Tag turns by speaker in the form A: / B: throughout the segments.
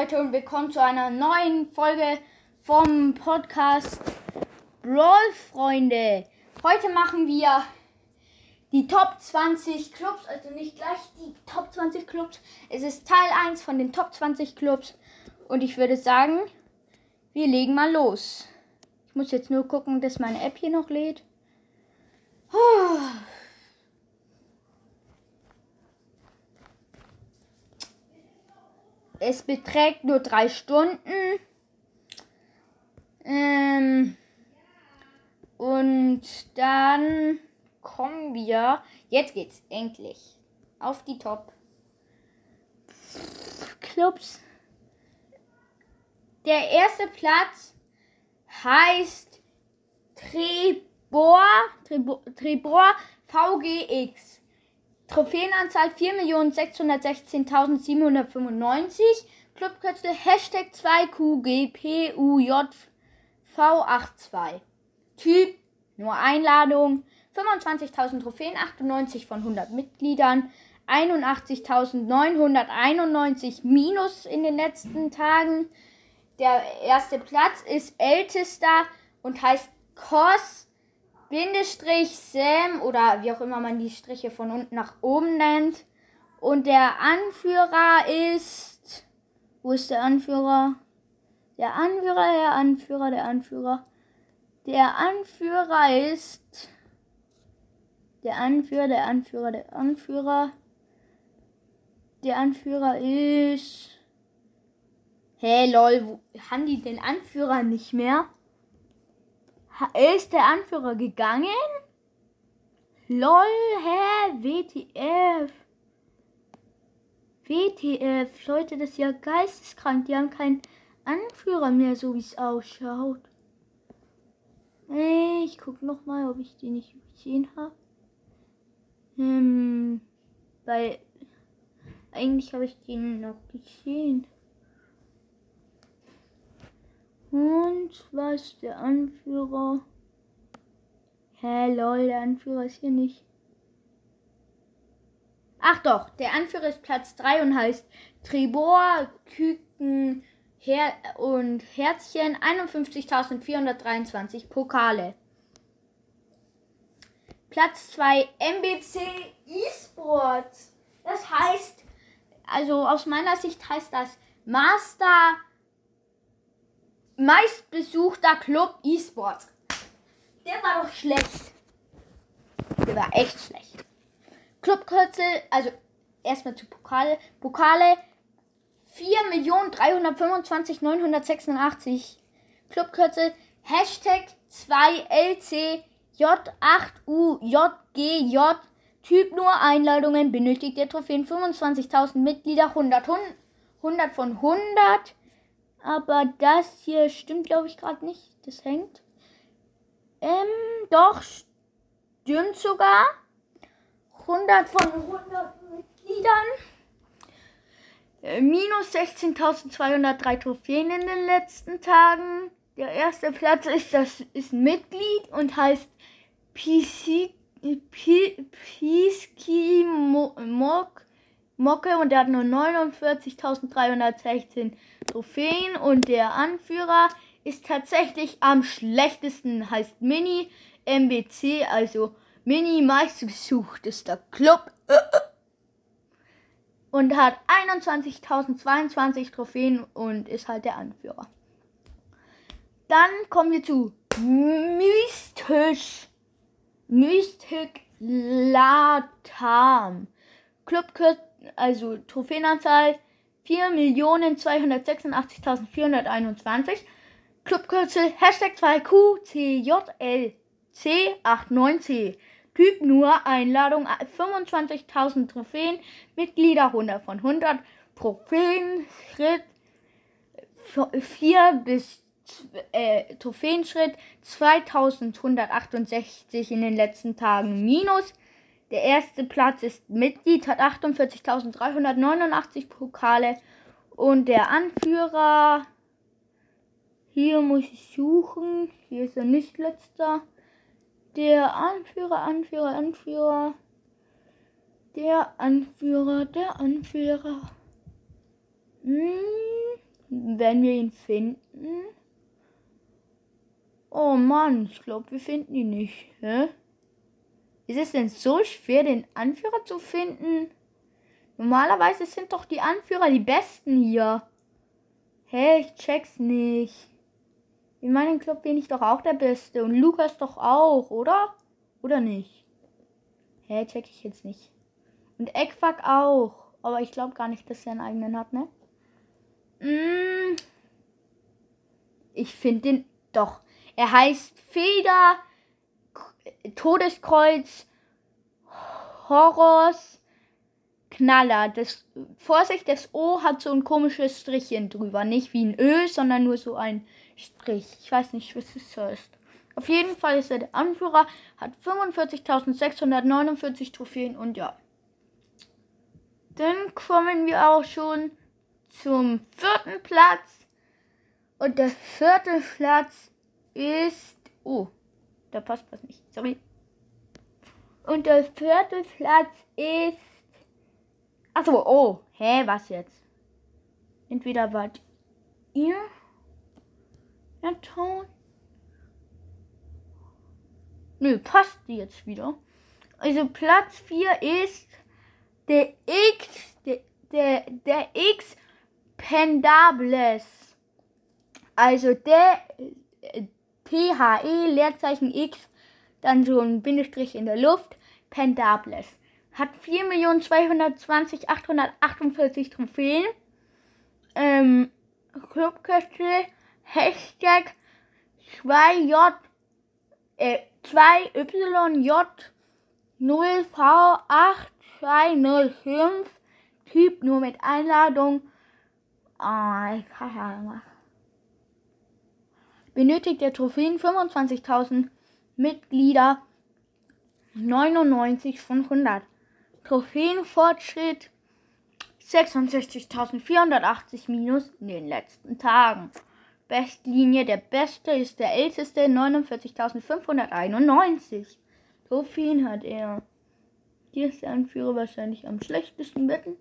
A: Leute und willkommen zu einer neuen Folge vom Podcast Brawl Freunde. Heute machen wir die Top 20 Clubs, also nicht gleich die Top 20 Clubs. Es ist Teil 1 von den Top 20 Clubs und ich würde sagen, wir legen mal los. Ich muss jetzt nur gucken, dass meine App hier noch lädt. Es beträgt nur drei Stunden. Ähm, und dann kommen wir. Jetzt geht's endlich auf die Top Clubs. Der erste Platz heißt Trebor, Trebor, Trebor VGX. Trophäenanzahl 4.616.795. Clubkürzel Hashtag 2QGPUJV82. Typ nur Einladung. 25.000 Trophäen, 98 von 100 Mitgliedern. 81.991 Minus in den letzten Tagen. Der erste Platz ist ältester und heißt Cos Bindestrich Sam oder wie auch immer man die Striche von unten nach oben nennt. Und der Anführer ist. Wo ist der Anführer? Der Anführer, der Anführer, der Anführer. Der Anführer ist. Der Anführer, der Anführer, der Anführer. Der Anführer ist. Hey, lol, wo, haben die den Anführer nicht mehr? Ist der Anführer gegangen? LOL, hä? WTF. WTF, Leute, das ist ja geisteskrank. Die haben keinen Anführer mehr, so wie es ausschaut. Ich guck noch mal, ob ich den nicht gesehen habe. Hm, weil eigentlich habe ich den noch gesehen. Und was der Anführer? Hä, lol, der Anführer ist hier nicht. Ach doch, der Anführer ist Platz 3 und heißt Tribor, Küken Her und Herzchen 51.423 Pokale. Platz 2 MBC eSports. Das heißt, also aus meiner Sicht heißt das Master meistbesuchter Club E-Sports. Der war doch schlecht. Der war echt schlecht. Clubkürzel, also erstmal zu Pokale. Pokale 4.325.986. Clubkürzel Hashtag 2LC J8UJGJ. Typ nur Einladungen. Benötigt der Trophäen 25.000 Mitglieder. 100, 100 von 100. Aber das hier stimmt, glaube ich, gerade nicht. Das hängt. Ähm, doch, stimmt sogar. 100 von 100 Mitgliedern. Äh, minus 16.203 Trophäen in den letzten Tagen. Der erste Platz ist das ist ein Mitglied und heißt PC, Piski Mok Mocke und der hat nur 49.316 Trophäen und der Anführer ist tatsächlich am schlechtesten, heißt Mini MBC, also Mini meistgesuchtester Club und hat 21.022 Trophäen und ist halt der Anführer. Dann kommen wir zu Mystisch. Mystic Latam. Clubkürzel also Trophäenanzahl 4.286.421. Clubkürzel Hashtag 2QCJLC89C. Typ nur Einladung 25.000 Trophäen. Mitglieder 100 von 100. Trophäenschritt 4 bis äh, Trophäenschritt 2168 in den letzten Tagen minus. Der erste Platz ist Mitglied, hat 48.389 Pokale. Und der Anführer, hier muss ich suchen, hier ist er nicht letzter. Der Anführer, Anführer, Anführer, der Anführer, der Anführer. Hm, Wenn wir ihn finden. Oh Mann, ich glaube, wir finden ihn nicht. Hä? Ist es denn so schwer, den Anführer zu finden? Normalerweise sind doch die Anführer die besten hier. Hä, hey, ich check's nicht. In meinem Club bin ich doch auch der Beste. Und Lukas doch auch, oder? Oder nicht? Hä, hey, check ich jetzt nicht. Und Eckfuck auch. Aber ich glaube gar nicht, dass er einen eigenen hat, ne? Mm. Ich finde den doch. Er heißt Feder, Todeskreuz, Horrors, Knaller. Das, Vorsicht, das O hat so ein komisches Strichchen drüber. Nicht wie ein Ö, sondern nur so ein Strich. Ich weiß nicht, was das heißt. Auf jeden Fall ist er der Anführer, hat 45.649 Trophäen und ja. Dann kommen wir auch schon zum vierten Platz. Und der vierte Platz ist. Oh, da passt was nicht. Sorry. Und der vierte Platz ist. Achso, oh. Hä, was jetzt? Entweder wart ihr der Ton. Nö, passt jetzt wieder. Also Platz 4 ist der X, der, der, der X Pendables. Also der PHE Leerzeichen X, dann so ein Bindestrich in der Luft, Pendables. Hat 4.220.848 Trophäen. Ähm, Clubkürzel, Hashtag 2J, äh, 2YJ 0V8205, Typ nur mit Einladung. Ah, ich kann ja mal. Benötigt der Trophäen 25.000 Mitglieder 99 von 100. Trophäenfortschritt 66.480 minus in den letzten Tagen. Bestlinie, der beste ist der älteste 49.591. Trophäen hat er. Hier ist der Anführer wahrscheinlich am schlechtesten Wetten.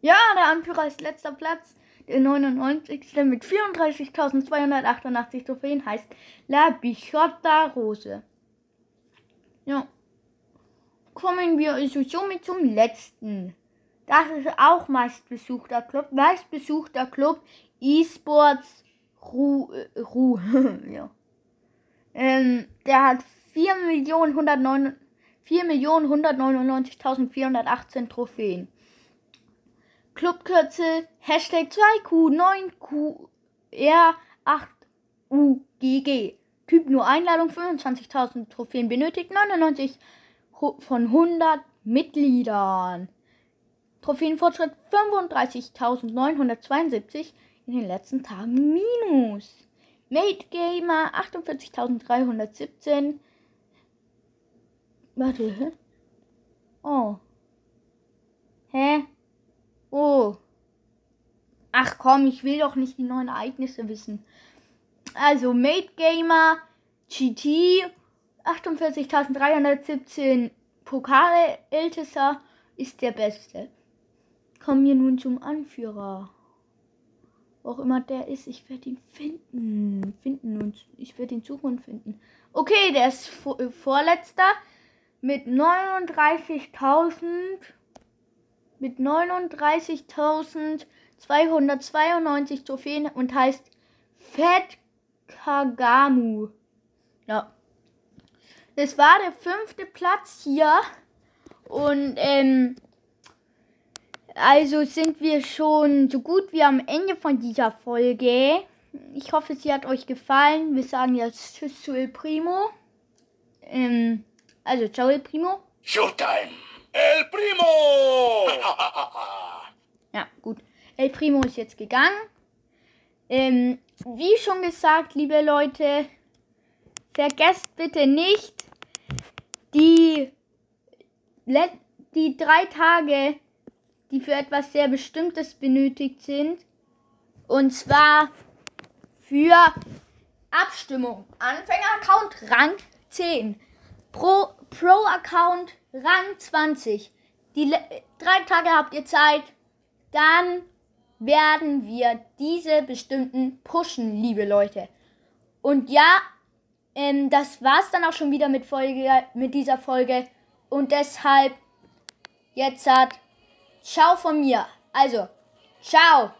A: Ja, der Anführer ist letzter Platz. Der 99. mit 34.288 Trophäen heißt La Bichotta Rose. Ja. Kommen wir also somit zum letzten. Das ist auch meistbesuchter Club. Meistbesuchter Club E-Sports Ru, Ru ja. Ähm, der hat 4.199.418 Trophäen. Clubkürzel Hashtag 2Q9QR8UGG. Typ nur Einladung 25.000 Trophäen benötigt 99 von 100 Mitgliedern. Trophäenfortschritt 35.972 in den letzten Tagen minus. Mate Gamer 48.317. Warte. Oh. Hä? Oh. Ach komm, ich will doch nicht die neuen Ereignisse wissen. Also, Mate Gamer, GT, 48.317 Pokale ältester ist der beste. Kommen wir nun zum Anführer. Wo auch immer der ist, ich werde ihn finden. Finden und ich werde ihn suchen und finden. Okay, der ist vorletzter mit 39.000 mit 39.292 Trophäen und heißt Fett Kagamu. Ja. Das war der fünfte Platz hier. Und ähm, also sind wir schon so gut wie am Ende von dieser Folge. Ich hoffe, sie hat euch gefallen. Wir sagen jetzt Tschüss zu El Primo. Ähm, also, ciao El Primo.
B: Showtime! El Primo!
A: ja, gut. El Primo ist jetzt gegangen. Ähm, wie schon gesagt, liebe Leute, vergesst bitte nicht, die, die drei Tage, die für etwas sehr Bestimmtes benötigt sind. Und zwar für Abstimmung. Anfänger-Account Rang 10. Pro-Account Rang 20. Die drei Tage habt ihr Zeit. Dann werden wir diese bestimmten pushen, liebe Leute. Und ja, ähm, das war's dann auch schon wieder mit, Folge, mit dieser Folge. Und deshalb jetzt hat Ciao von mir. Also, ciao.